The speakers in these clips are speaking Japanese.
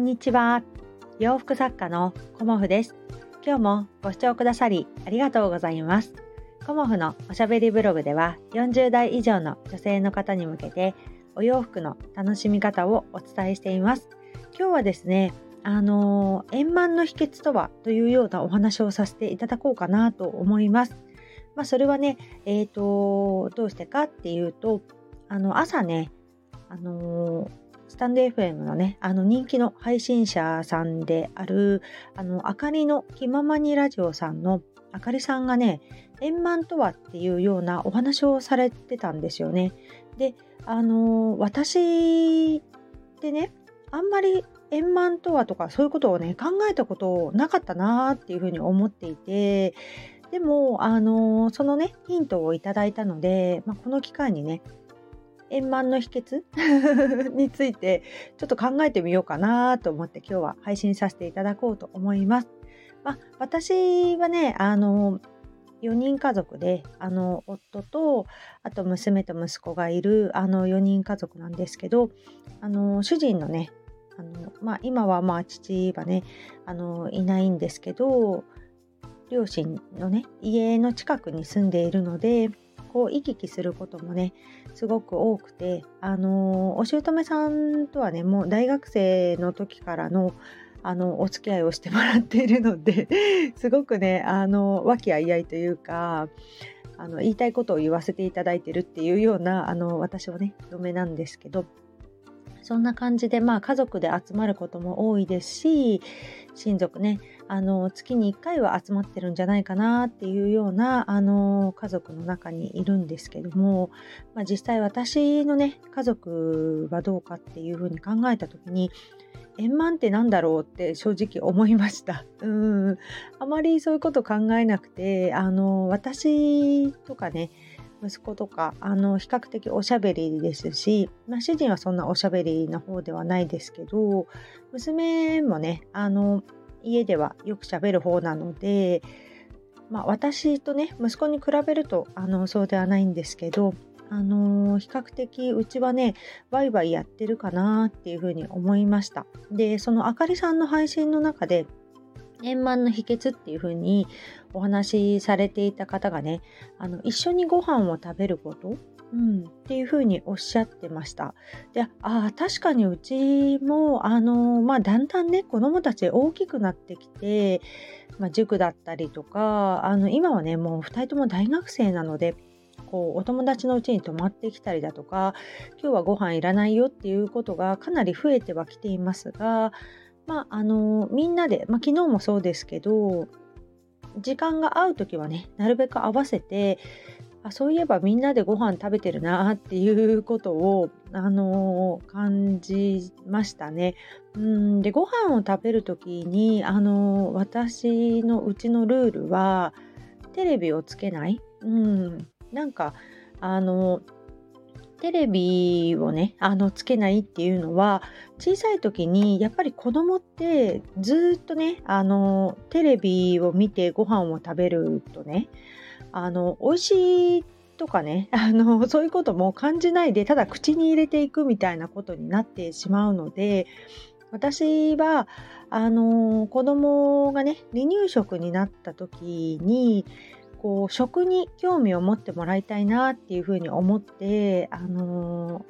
んにちは。洋服作家のコモフです。今日もご視聴くださりありがとうございます。コモフのおしゃべりブログでは40代以上の女性の方に向けてお洋服の楽しみ方をお伝えしています。今日はですね、あのー、円満の秘訣とはというようなお話をさせていただこうかなと思います。まあ、それはね、えっ、ー、と、どうしてかっていうと、あの、朝ね、あのースタンド FM のね、あの人気の配信者さんである、あの、あかりの気ままにラジオさんのあかりさんがね、円満とはっていうようなお話をされてたんですよね。で、あの、私ってね、あんまり円満とはとかそういうことをね、考えたことなかったなーっていうふうに思っていて、でも、あのそのね、ヒントをいただいたので、まあ、この機会にね、円満の秘訣？についてちょっと考えてみようかなと思って今日は配信させていただこうと思います。まあ、私はね、あの、4人家族で、あの、夫と、あと娘と息子がいる、あの、4人家族なんですけど、あの、主人のね、あの、まあ、今はまあ、父はね、あの、いないんですけど、両親のね、家の近くに住んでいるので、こう行き来することもねすごく多くてあのお姑さんとはねもう大学生の時からのあのお付き合いをしてもらっているので すごくねあの和気あいあいというかあの言いたいことを言わせていただいてるっていうようなあの私はね嫁なんですけどそんな感じでまあ家族で集まることも多いですし親族ねあの月に1回は集まってるんじゃないかなっていうようなあの家族の中にいるんですけども、まあ、実際私のね家族はどうかっていうふうに考えた時に円満って何だろうって正直思いました。うんあまりそういうこと考えなくてあの私とかね息子とかあの比較的おしゃべりですし、まあ、主人はそんなおしゃべりな方ではないですけど娘もねあの家ではよく喋る方なので、まあ、私とね息子に比べるとあのそうではないんですけどあのー、比較的うちはねワイワイやってるかなっていうふうに思いました。でそのあかりさんの配信の中で円満の秘訣っていうふうにお話しされていた方がねあの一緒にご飯を食べることうん、っていうふうにおっしゃってました。で、ああ、確かにうちも、あの、まあ、だんだんね、子供たち大きくなってきて、まあ、塾だったりとか、あの、今はね、もう2人とも大学生なので、こう、お友達のうちに泊まってきたりだとか、今日はご飯いらないよっていうことがかなり増えてはきていますが、まあ、あの、みんなで、まあ、昨日もそうですけど、時間が合う時はねなるべく合わせてあそういえばみんなでご飯食べてるなっていうことを、あの、感じましたね。うんでご飯を食べる時に、あの、私のうちのルールはテレビをつけない。うん、なんかあのテレビをねあのつけないっていうのは小さい時にやっぱり子供ってずっとねあのテレビを見てご飯を食べるとねあの美味しいとかね あのそういうことも感じないでただ口に入れていくみたいなことになってしまうので私はあの子供がね離乳食になった時にこう食に興味を持ってもらいたいなっていうふうに思ってあの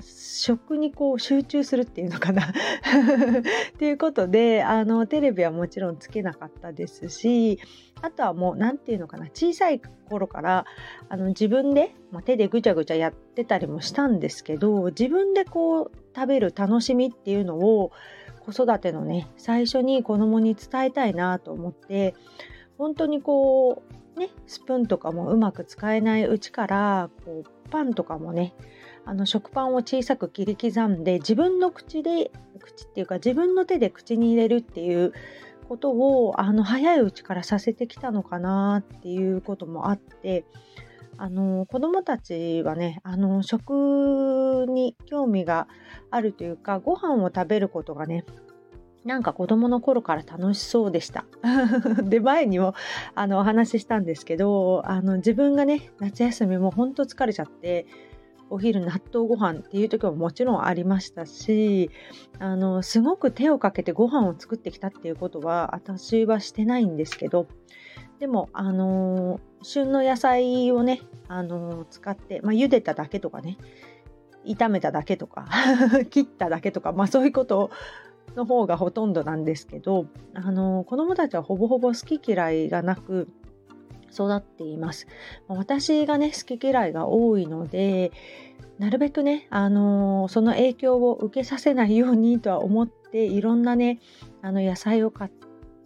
食にこう集中するっていうのかな。っていうことであのテレビはもちろんつけなかったですしあとはもう何て言うのかな小さい頃からあの自分で、まあ、手でぐちゃぐちゃやってたりもしたんですけど自分でこう食べる楽しみっていうのを子育てのね最初に子供に伝えたいなと思って本当にこうねスプーンとかもうまく使えないうちからこうパンとかもねあの食パンを小さく切り刻んで自分の口で口っていうか自分の手で口に入れるっていうことをあの早いうちからさせてきたのかなっていうこともあってあの子どもたちはねあの食に興味があるというかご飯を食べることがねなんか子供の頃から楽しそうでした。で、前にもあのお話ししたんですけど、あの自分がね、夏休みもほんと疲れちゃって、お昼納豆ご飯っていう時ももちろんありましたしあのすごく手をかけてご飯を作ってきたっていうことは私はしてないんですけどでもあの旬の野菜をねあの使って、まあ、茹でただけとかね炒めただけとか 切っただけとか、まあ、そういうことをの方がほとんどなんですけどあの子供たちはほぼほぼ好き嫌いがなく育っています。私がね好き嫌いが多いのでなるべくね、あのその影響を受けさせないようにとは思っていろんなねあの野菜を買っ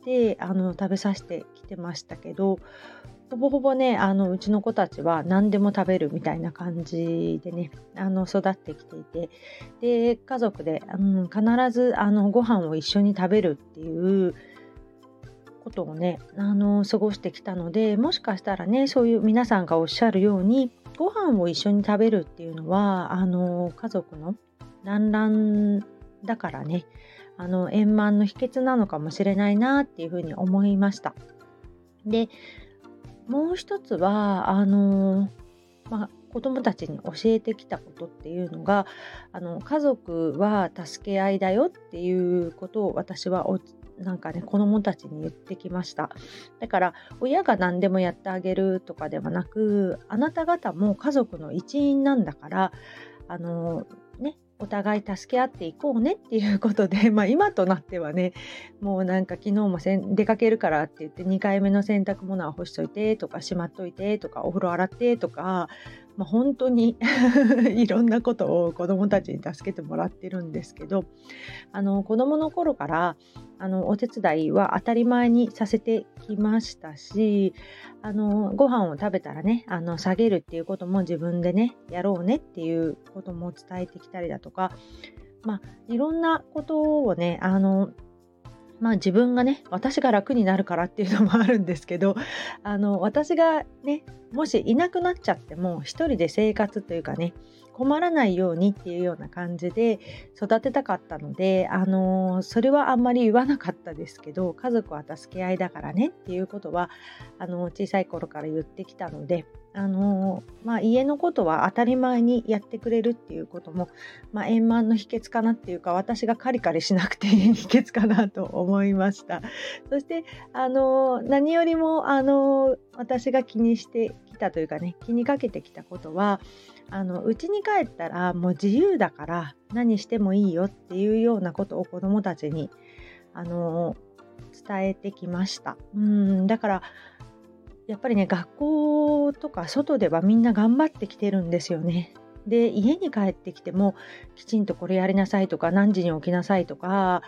てあの食べさせてきてましたけどほぼほぼねあのうちの子たちは何でも食べるみたいな感じでねあの育ってきていてで家族で、うん、必ずあのご飯を一緒に食べるっていうことをねあの過ごしてきたのでもしかしたらねそういう皆さんがおっしゃるようにご飯を一緒に食べるっていうのはあの家族の団らんだからねあの円満の秘訣なのかもしれないなっていうふうに思いました。でもう一つはあのまあ子どもたちに教えてきたことっていうのがあの家族は助け合いだよっていうことを私はおなんかね子どもたちに言ってきました。だから親が何でもやってあげるとかではなくあなた方も家族の一員なんだからあのねお互い助け合っていこうねっていうことで、まあ、今となってはねもうなんか昨日もせん出かけるからって言って2回目の洗濯物は干しといてとかしまっといてとかお風呂洗ってとかまあ、本当に いろんなことを子どもたちに助けてもらってるんですけどあの子どもの頃からあのお手伝いは当たり前にさせてきましたしあのご飯を食べたらねあの下げるっていうことも自分でねやろうねっていうことも伝えてきたりだとかまあいろんなことをねあのまあ自分がね私が楽になるからっていうのもあるんですけどあの私がねもしいなくなっちゃっても一人で生活というかね困らないようにっていうような感じで育てたかったので、あのそれはあんまり言わなかったですけど家族は助け合いだからねっていうことはあの小さい頃から言ってきたのであのまあ、家のことは当たり前にやってくれるっていうことも、まあ、円満の秘訣かなっていうか私がカリカリしなくていい 秘訣かなと思いました。そしてあの何よりもあの私が気にしてきたというかね気にかけてきたことはあの家に帰ったらもう自由だから何してもいいよっていうようなことを子どもたちにあの伝えてきましたうんだからやっぱりね学校とか外ではみんな頑張ってきてるんですよね。で家に帰ってきてもきちんとこれやりなさいとか何時に起きなさいとか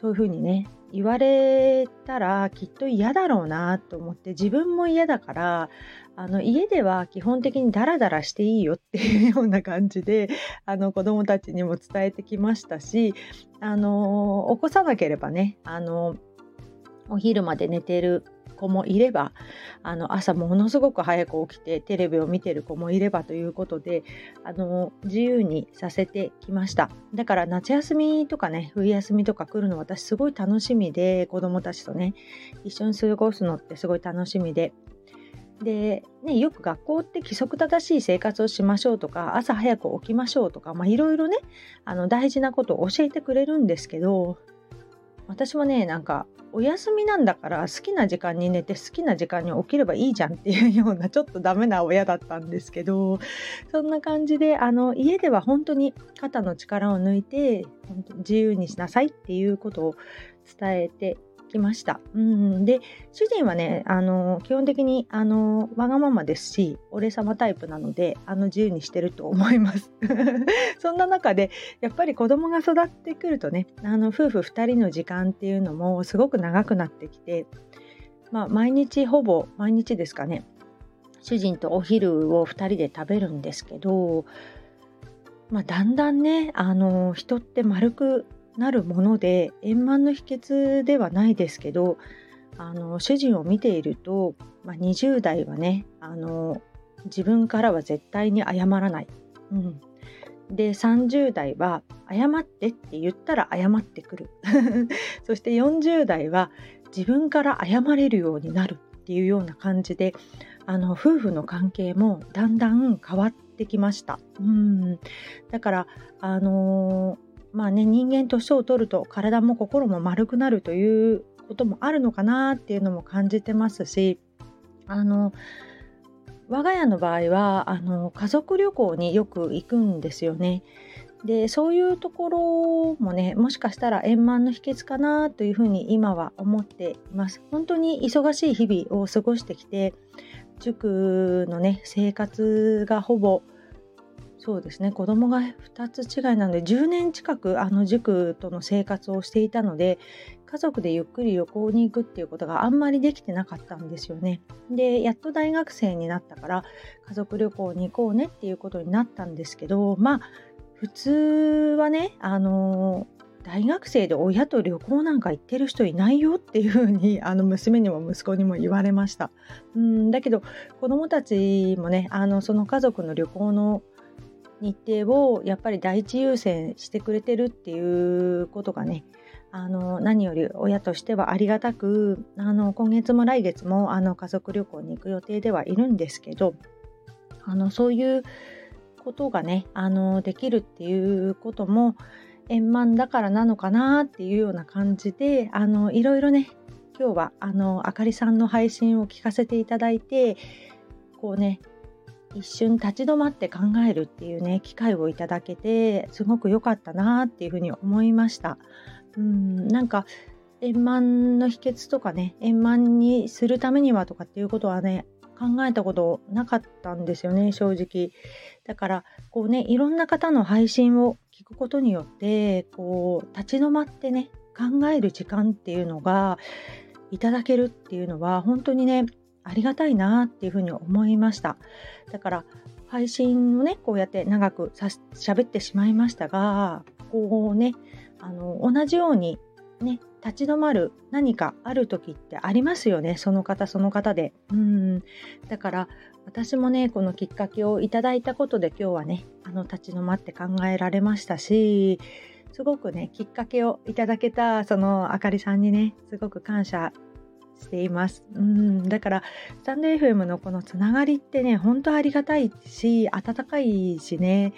そういうふうにね言われたらきっと嫌だろうなと思って自分も嫌だからあの家では基本的にダラダラしていいよっていうような感じであの子どもたちにも伝えてきましたしあの起こさなければねあのお昼まで寝てる子もいればあの朝ものすごく早く起きてテレビを見てる子もいればということであの自由にさせてきました。だから夏休みとかね冬休みとか来るの私すごい楽しみで子供たちとね一緒に過ごすのってすごい楽しみで。で、ね、よく学校って規則正しい生活をしましょうとか朝早く起きましょうとかいろいろねあの大事なことを教えてくれるんですけど私もねなんかお休みなんだから好きな時間に寝て好きな時間に起きればいいじゃんっていうような ちょっとダメな親だったんですけどそんな感じであの家では本当に肩の力を抜いて自由にしなさいっていうことを伝えてきました。うん、で主人はねあの基本的にあのわがままですし俺様タイプなのであの自由にしてると思います。そんな中でやっぱり子供が育ってくるとねあの夫婦2人の時間っていうのもすごく長くなってきて、まあ、毎日ほぼ毎日ですかね主人とお昼を2人で食べるんですけど、まあ、だんだんねあの人って丸くなるもので円満の秘訣ではないですけどあの主人を見ていると、まあ、20代はねあの自分からは絶対に謝らない、うん、で30代は謝ってって言ったら謝ってくる。そして40代は自分から謝れるようになるっていうような感じであの夫婦の関係もだんだん変わってきました。うん。だからあのー、まあね人間年を取ると体も心も丸くなるということもあるのかなっていうのも感じてますしあの我が家の場合はあの家族旅行によく行くんですよね。でそういうところもねもしかしたら円満の秘訣かなというふうに今は思っています。本当に忙しい日々を過ごしてきて塾のね生活がほぼそうですね子供が2つ違いなので10年近くあの塾との生活をしていたので家族でゆっくり旅行に行くっていうことがあんまりできてなかったんですよね。でやっと大学生になったから家族旅行に行こうねっていうことになったんですけどまあ普通はねあの大学生で親と旅行なんか行ってる人いないよっていうふうに あの娘にも息子にも言われました。うんだけど子どもたちもねあのその家族の旅行の日程をやっぱり第一優先してくれてるっていうことがねあの何より親としてはありがたくあの今月も来月もあの家族旅行に行く予定ではいるんですけどあのそういうことがねあのできるっていうことも円満だからなのかなっていうような感じであのいろいろね今日はあのあかりさんの配信を聞かせていただいてこうね一瞬立ち止まって考えるっていうね機会をいただけてすごく良かったなっていうふうに思いました。うんなんか円満の秘訣とかね円満にするためにはとかっていうことはね考えたことなかったんですよね正直。だからこうねいろんな方の配信を聞くことによってこう立ち止まってね考える時間っていうのがいただけるっていうのは本当にねありがたいなっていうふうに思いました。だから配信をねこうやって長くさ喋ってしまいましたがこうねあの同じようにね立ち止まる何かある時ってありますよね。その方その方で。うん。だから私もねこのきっかけをいただいたことで今日はねあの立ち止まって考えられましたしすごくねきっかけをいただけたそのあかりさんにねすごく感謝しています。うんだからスタンド FM のこのつながりってね本当ありがたいし温かいしね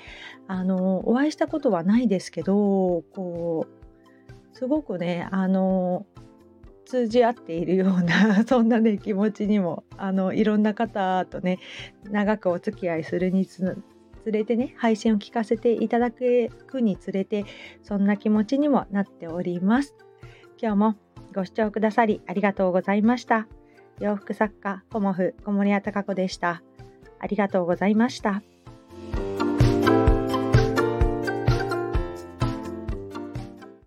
あのお会いしたことはないですけどこうすごくねあの通じ合っているような そんなね気持ちにもあのいろんな方とね長くお付き合いするにつれてね配信を聞かせていただくにつれてそんな気持ちにもなっております。今日もご視聴くださりありがとうございました。洋服作家コモフ小森屋隆子でした。ありがとうございました。